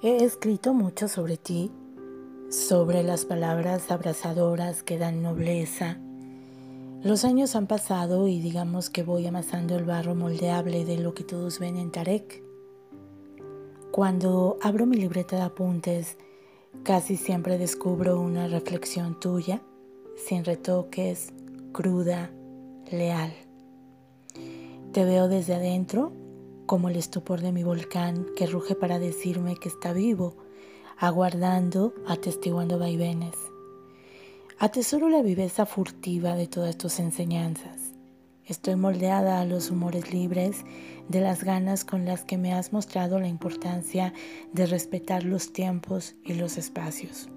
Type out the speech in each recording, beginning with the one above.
He escrito mucho sobre ti, sobre las palabras abrazadoras que dan nobleza. Los años han pasado y digamos que voy amasando el barro moldeable de lo que todos ven en Tarek. Cuando abro mi libreta de apuntes, casi siempre descubro una reflexión tuya, sin retoques, cruda, leal. Te veo desde adentro como el estupor de mi volcán que ruge para decirme que está vivo, aguardando, atestiguando vaivenes. Atesoro la viveza furtiva de todas tus enseñanzas. Estoy moldeada a los humores libres de las ganas con las que me has mostrado la importancia de respetar los tiempos y los espacios.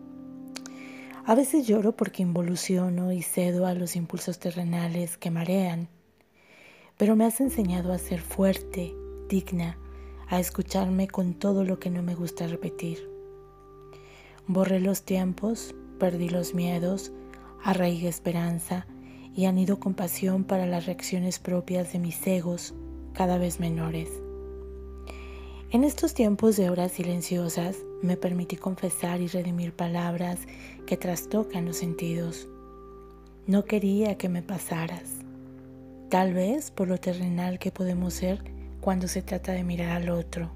A veces lloro porque involuciono y cedo a los impulsos terrenales que marean, pero me has enseñado a ser fuerte, digna a escucharme con todo lo que no me gusta repetir. Borré los tiempos, perdí los miedos, arraigué esperanza y anido compasión para las reacciones propias de mis egos cada vez menores. En estos tiempos de horas silenciosas me permití confesar y redimir palabras que trastocan los sentidos. No quería que me pasaras, tal vez por lo terrenal que podemos ser cuando se trata de mirar al otro.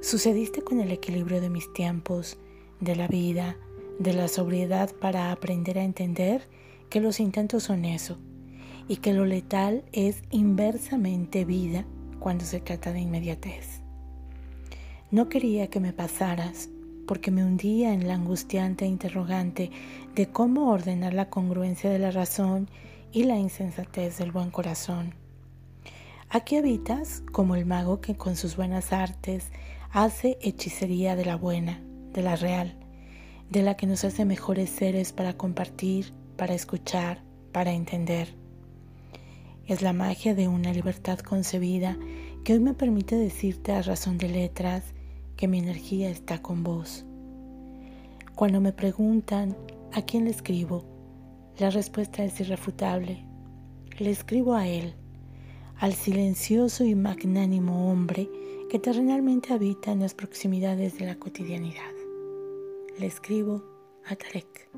Sucediste con el equilibrio de mis tiempos, de la vida, de la sobriedad para aprender a entender que los intentos son eso y que lo letal es inversamente vida cuando se trata de inmediatez. No quería que me pasaras porque me hundía en la angustiante interrogante de cómo ordenar la congruencia de la razón y la insensatez del buen corazón. Aquí habitas como el mago que con sus buenas artes hace hechicería de la buena, de la real, de la que nos hace mejores seres para compartir, para escuchar, para entender. Es la magia de una libertad concebida que hoy me permite decirte a razón de letras que mi energía está con vos. Cuando me preguntan a quién le escribo, la respuesta es irrefutable. Le escribo a él al silencioso y magnánimo hombre que terrenalmente habita en las proximidades de la cotidianidad. Le escribo a Tarek.